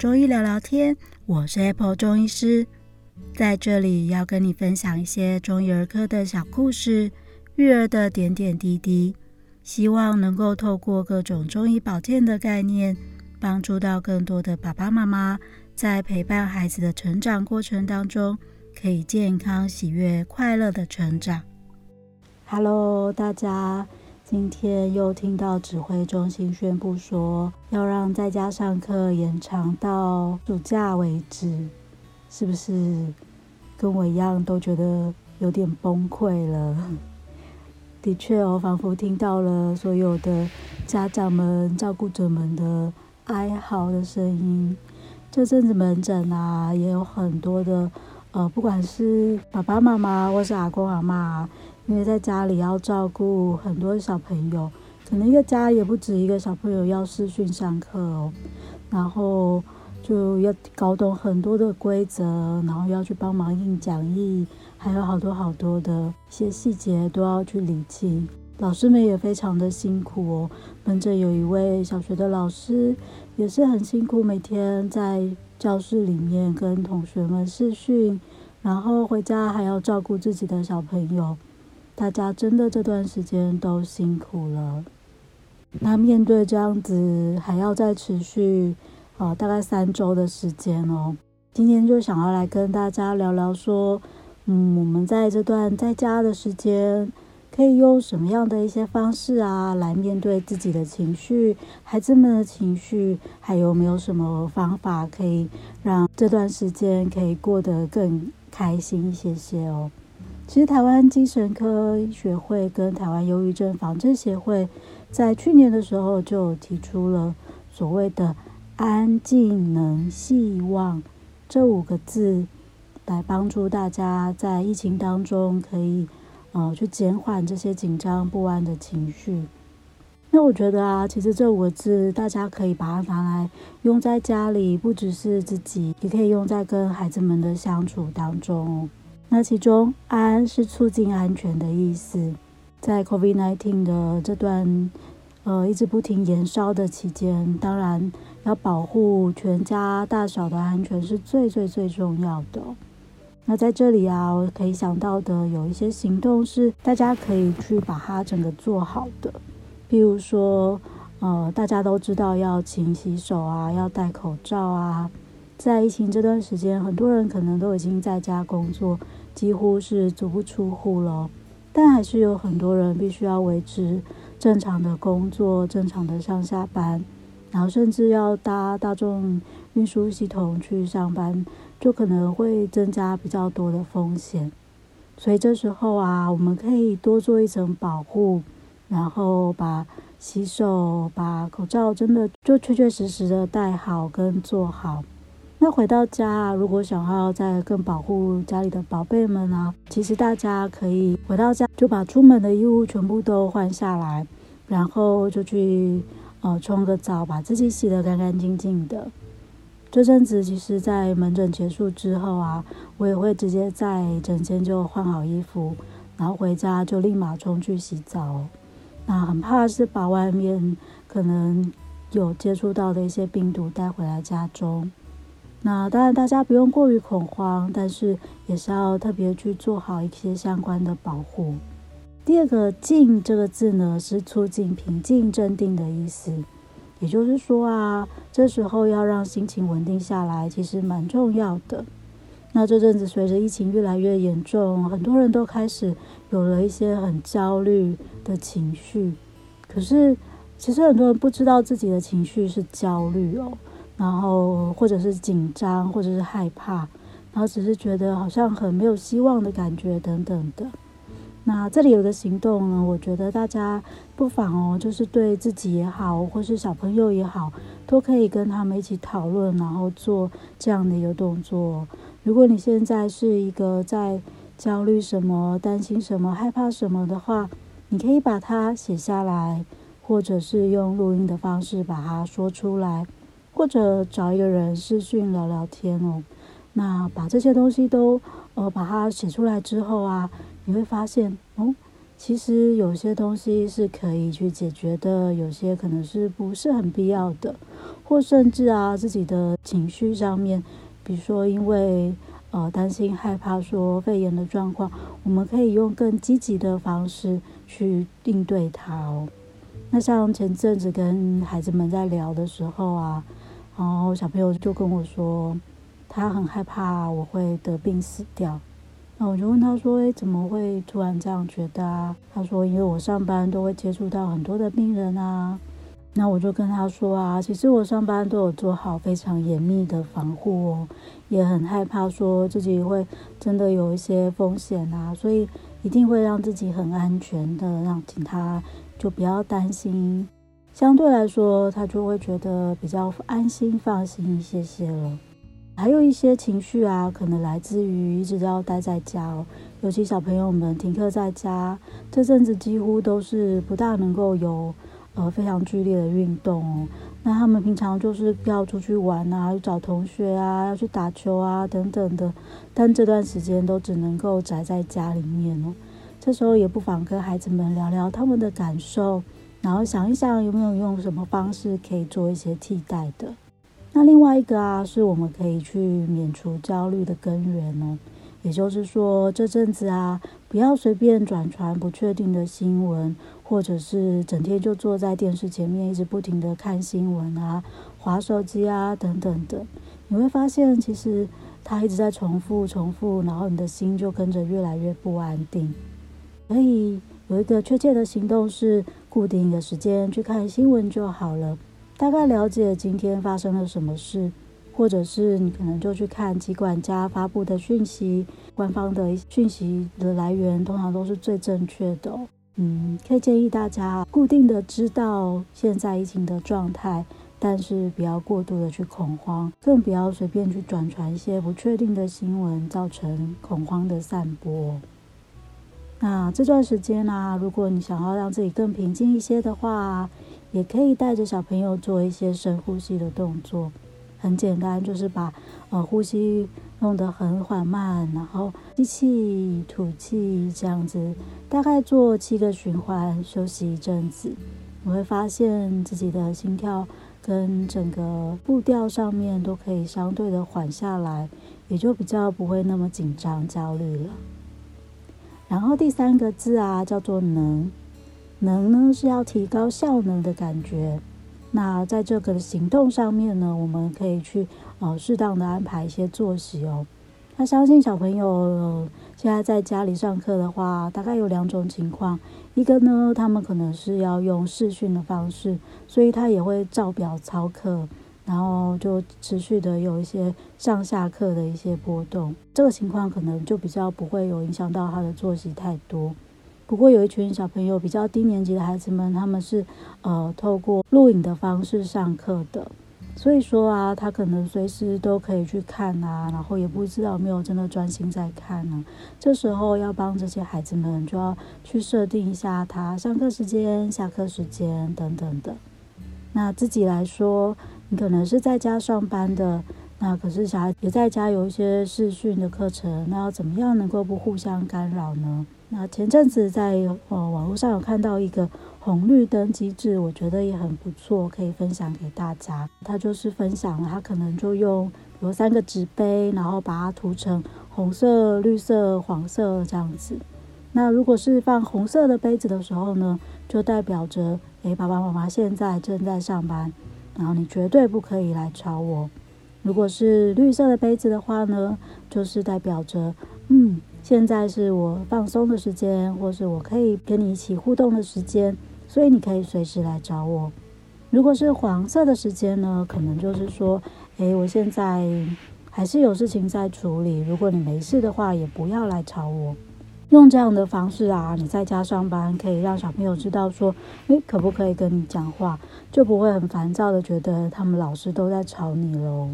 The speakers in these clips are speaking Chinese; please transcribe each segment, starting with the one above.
中医聊聊天，我是 Apple 中医师，在这里要跟你分享一些中医儿科的小故事，育儿的点点滴滴，希望能够透过各种中医保健的概念，帮助到更多的爸爸妈妈，在陪伴孩子的成长过程当中，可以健康、喜悦、快乐的成长。Hello，大家。今天又听到指挥中心宣布说，要让在家上课延长到暑假为止，是不是跟我一样都觉得有点崩溃了？的确哦，仿佛听到了所有的家长们、照顾者们的哀嚎的声音。这阵子门诊啊，也有很多的呃，不管是爸爸妈妈或是阿公阿嬷。因为在家里要照顾很多小朋友，可能一个家也不止一个小朋友要视讯上课哦，然后就要搞懂很多的规则，然后要去帮忙印讲义，还有好多好多的一些细节都要去理清。老师们也非常的辛苦哦，门诊有一位小学的老师也是很辛苦，每天在教室里面跟同学们视讯，然后回家还要照顾自己的小朋友。大家真的这段时间都辛苦了。那面对这样子，还要再持续呃，大概三周的时间哦。今天就想要来跟大家聊聊说，嗯，我们在这段在家的时间，可以用什么样的一些方式啊，来面对自己的情绪，孩子们的情绪，还有没有什么方法可以让这段时间可以过得更开心一些些哦。其实，台湾精神科学会跟台湾忧郁症防治协会在去年的时候就提出了所谓的“安静能希望”这五个字，来帮助大家在疫情当中可以呃去减缓这些紧张不安的情绪。那我觉得啊，其实这五个字大家可以把它拿来用在家里，不只是自己，也可以用在跟孩子们的相处当中。那其中“安”是促进安全的意思，在 COVID-19 的这段呃一直不停延烧的期间，当然要保护全家大小的安全是最最最重要的。那在这里啊，我可以想到的有一些行动是大家可以去把它整个做好的，譬如说，呃，大家都知道要勤洗手啊，要戴口罩啊。在疫情这段时间，很多人可能都已经在家工作。几乎是足不出户了，但还是有很多人必须要维持正常的工作、正常的上下班，然后甚至要搭大众运输系统去上班，就可能会增加比较多的风险。所以这时候啊，我们可以多做一层保护，然后把洗手、把口罩真的就确确实实的戴好跟做好。那回到家啊，如果想要再更保护家里的宝贝们啊，其实大家可以回到家就把出门的衣物全部都换下来，然后就去呃冲个澡，把自己洗得干干净净的。这阵子其实，在门诊结束之后啊，我也会直接在诊间就换好衣服，然后回家就立马冲去洗澡。那很怕是把外面可能有接触到的一些病毒带回来家中。那当然，大家不用过于恐慌，但是也是要特别去做好一些相关的保护。第二个“静”这个字呢，是促进平静、镇定的意思。也就是说啊，这时候要让心情稳定下来，其实蛮重要的。那这阵子随着疫情越来越严重，很多人都开始有了一些很焦虑的情绪。可是，其实很多人不知道自己的情绪是焦虑哦。然后，或者是紧张，或者是害怕，然后只是觉得好像很没有希望的感觉等等的。那这里有个行动呢，我觉得大家不妨哦，就是对自己也好，或是小朋友也好，都可以跟他们一起讨论，然后做这样的一个动作。如果你现在是一个在焦虑什么、担心什么、害怕什么的话，你可以把它写下来，或者是用录音的方式把它说出来。或者找一个人视讯聊聊天哦，那把这些东西都呃把它写出来之后啊，你会发现哦，其实有些东西是可以去解决的，有些可能是不是很必要的，或甚至啊自己的情绪上面，比如说因为呃担心害怕说肺炎的状况，我们可以用更积极的方式去应对它哦。那像前阵子跟孩子们在聊的时候啊，然后小朋友就跟我说，他很害怕我会得病死掉。那我就问他说：“诶，怎么会突然这样觉得啊？”他说：“因为我上班都会接触到很多的病人啊。”那我就跟他说：“啊，其实我上班都有做好非常严密的防护哦，也很害怕说自己会真的有一些风险啊，所以一定会让自己很安全的，让请他就不要担心。相对来说，他就会觉得比较安心放心一些些了。”还有一些情绪啊，可能来自于一直都要待在家哦，尤其小朋友们停课在家这阵子，几乎都是不大能够有呃非常剧烈的运动哦。那他们平常就是要出去玩啊，去找同学啊，要去打球啊等等的，但这段时间都只能够宅在家里面哦。这时候也不妨跟孩子们聊聊他们的感受，然后想一想有没有用什么方式可以做一些替代的。那另外一个啊，是我们可以去免除焦虑的根源哦。也就是说，这阵子啊，不要随便转传不确定的新闻，或者是整天就坐在电视前面，一直不停的看新闻啊、划手机啊等等的。你会发现，其实它一直在重复、重复，然后你的心就跟着越来越不安定。所以有一个确切的行动是，固定一个时间去看新闻就好了。大概了解今天发生了什么事，或者是你可能就去看疾管家发布的讯息，官方的讯息的来源通常都是最正确的。嗯，可以建议大家固定的知道现在疫情的状态，但是不要过度的去恐慌，更不要随便去转传一些不确定的新闻，造成恐慌的散播。那这段时间呢，如果你想要让自己更平静一些的话，也可以带着小朋友做一些深呼吸的动作，很简单，就是把呃呼吸弄得很缓慢，然后吸气吐气这样子，大概做七个循环，休息一阵子，你会发现自己的心跳跟整个步调上面都可以相对的缓下来，也就比较不会那么紧张焦虑了。然后第三个字啊，叫做能。能呢是要提高效能的感觉，那在这个行动上面呢，我们可以去呃适当的安排一些作息哦。那相信小朋友，现在在家里上课的话，大概有两种情况，一个呢，他们可能是要用视讯的方式，所以他也会照表操课，然后就持续的有一些上下课的一些波动，这个情况可能就比较不会有影响到他的作息太多。不过有一群小朋友比较低年级的孩子们，他们是呃透过录影的方式上课的，所以说啊，他可能随时都可以去看啊，然后也不知道有没有真的专心在看呢。这时候要帮这些孩子们，就要去设定一下他上课时间、下课时间等等的。那自己来说，你可能是在家上班的，那可是小孩也在家有一些视讯的课程，那要怎么样能够不互相干扰呢？那前阵子在呃网络上有看到一个红绿灯机制，我觉得也很不错，可以分享给大家。他就是分享了，他可能就用有三个纸杯，然后把它涂成红色、绿色、黄色这样子。那如果是放红色的杯子的时候呢，就代表着，诶，爸爸妈妈现在正在上班，然后你绝对不可以来吵我。如果是绿色的杯子的话呢，就是代表着，嗯。现在是我放松的时间，或是我可以跟你一起互动的时间，所以你可以随时来找我。如果是黄色的时间呢，可能就是说，诶，我现在还是有事情在处理。如果你没事的话，也不要来吵我。用这样的方式啊，你在家上班可以让小朋友知道说，诶，可不可以跟你讲话，就不会很烦躁的觉得他们老师都在吵你喽。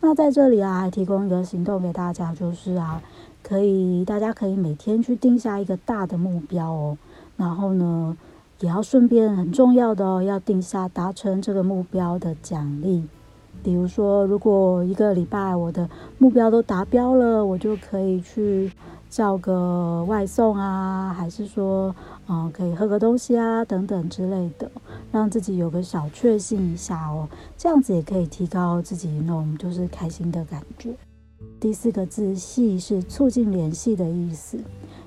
那在这里啊，还提供一个行动给大家，就是啊。可以，大家可以每天去定下一个大的目标哦，然后呢，也要顺便很重要的哦，要定下达成这个目标的奖励。比如说，如果一个礼拜我的目标都达标了，我就可以去叫个外送啊，还是说，嗯、可以喝个东西啊，等等之类的，让自己有个小确幸一下哦，这样子也可以提高自己那种就是开心的感觉。第四个字“系”是促进联系的意思。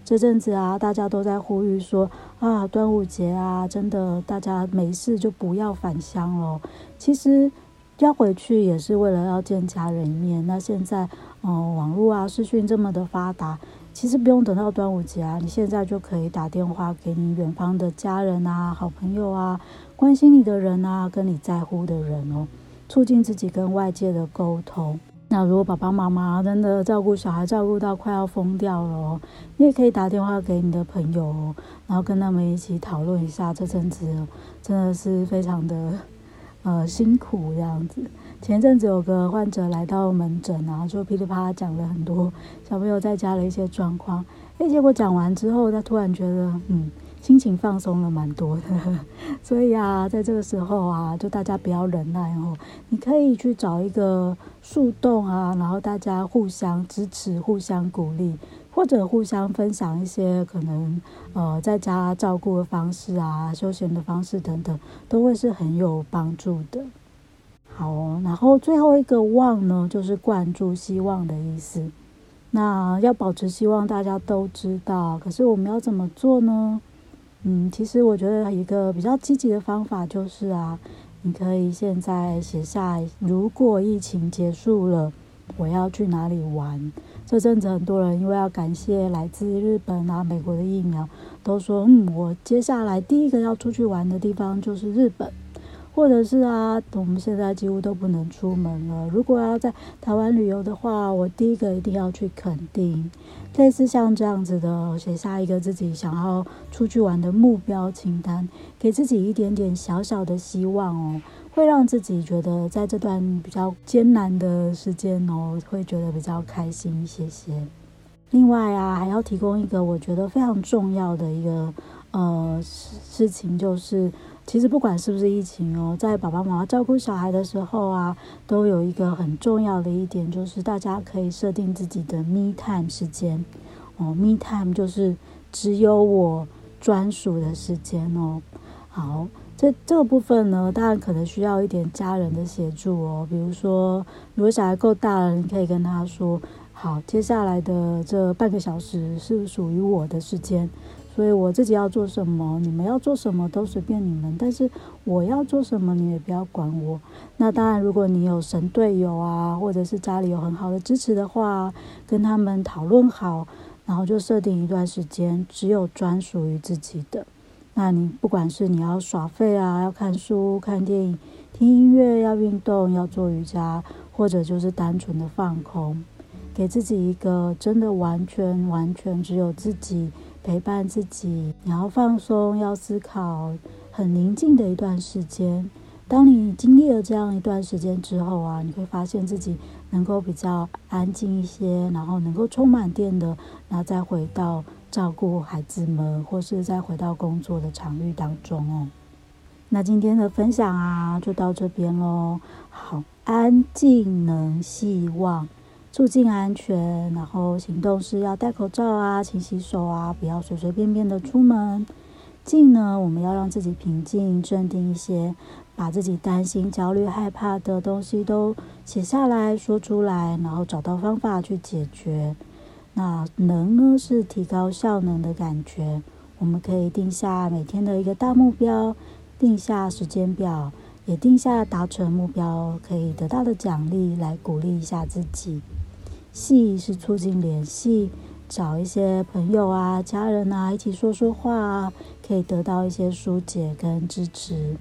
这阵子啊，大家都在呼吁说啊，端午节啊，真的大家没事就不要返乡了。其实。要回去也是为了要见家人一面。那现在，嗯、网络啊、视讯这么的发达，其实不用等到端午节啊，你现在就可以打电话给你远方的家人啊、好朋友啊、关心你的人啊、跟你在乎的人哦，促进自己跟外界的沟通。那如果爸爸妈妈真的照顾小孩照顾到快要疯掉了哦，你也可以打电话给你的朋友哦，然后跟他们一起讨论一下这阵子真的是非常的。呃，辛苦这样子。前阵子有个患者来到门诊，然后就噼里啪啦讲了很多小朋友在家的一些状况。诶，结果讲完之后，他突然觉得，嗯，心情放松了蛮多的。所以啊，在这个时候啊，就大家不要忍耐哦，你可以去找一个树洞啊，然后大家互相支持、互相鼓励。或者互相分享一些可能呃在家照顾的方式啊、休闲的方式等等，都会是很有帮助的。好哦，然后最后一个“望”呢，就是灌注希望的意思。那要保持希望，大家都知道，可是我们要怎么做呢？嗯，其实我觉得一个比较积极的方法就是啊，你可以现在写下，如果疫情结束了，我要去哪里玩。这阵子很多人因为要感谢来自日本啊、美国的疫苗，都说嗯，我接下来第一个要出去玩的地方就是日本，或者是啊，我们现在几乎都不能出门了。如果要在台湾旅游的话，我第一个一定要去垦丁。类似像这样子的，写下一个自己想要出去玩的目标清单，给自己一点点小小的希望哦。会让自己觉得在这段比较艰难的时间哦，会觉得比较开心一些些。另外啊，还要提供一个我觉得非常重要的一个呃事情，就是其实不管是不是疫情哦，在爸爸妈妈照顾小孩的时候啊，都有一个很重要的一点，就是大家可以设定自己的 me time 时间哦，me time 就是只有我专属的时间哦。好。这这个部分呢，当然可能需要一点家人的协助哦。比如说，如果小孩够大了，你可以跟他说：“好，接下来的这半个小时是属于我的时间，所以我自己要做什么，你们要做什么都随便你们。但是我要做什么，你也不要管我。那当然，如果你有神队友啊，或者是家里有很好的支持的话，跟他们讨论好，然后就设定一段时间，只有专属于自己的。”那你不管是你要耍废啊，要看书、看电影、听音乐，要运动、要做瑜伽，或者就是单纯的放空，给自己一个真的完全、完全只有自己陪伴自己，你要放松、要思考、很宁静的一段时间。当你经历了这样一段时间之后啊，你会发现自己能够比较安静一些，然后能够充满电的，然后再回到。照顾孩子们，或是再回到工作的场域当中哦。那今天的分享啊，就到这边喽。好，安静能希望，促进安全，然后行动是要戴口罩啊，勤洗手啊，不要随随便便的出门。静呢，我们要让自己平静、镇定一些，把自己担心、焦虑、害怕的东西都写下来说出来，然后找到方法去解决。那能呢，是提高效能的感觉，我们可以定下每天的一个大目标，定下时间表，也定下达成目标可以得到的奖励，来鼓励一下自己。戏是促进联系，找一些朋友啊、家人啊一起说说话啊，可以得到一些疏解跟支持。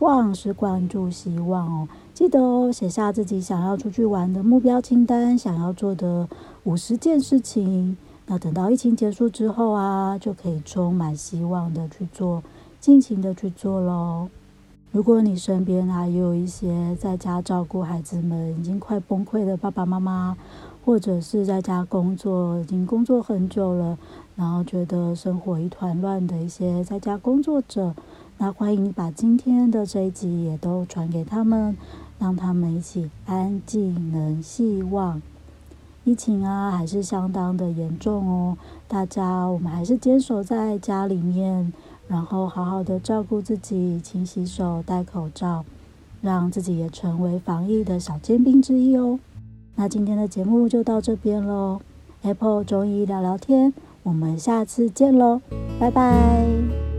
望是关注希望哦，记得哦，写下自己想要出去玩的目标清单，想要做的。五十件事情，那等到疫情结束之后啊，就可以充满希望的去做，尽情的去做喽。如果你身边还有一些在家照顾孩子们已经快崩溃的爸爸妈妈，或者是在家工作已经工作很久了，然后觉得生活一团乱的一些在家工作者，那欢迎把今天的这一集也都传给他们。让他们一起安静，能希望。疫情啊，还是相当的严重哦。大家，我们还是坚守在家里面，然后好好的照顾自己，勤洗手，戴口罩，让自己也成为防疫的小尖兵之一哦。那今天的节目就到这边喽，Apple 中医聊聊天，我们下次见喽，拜拜。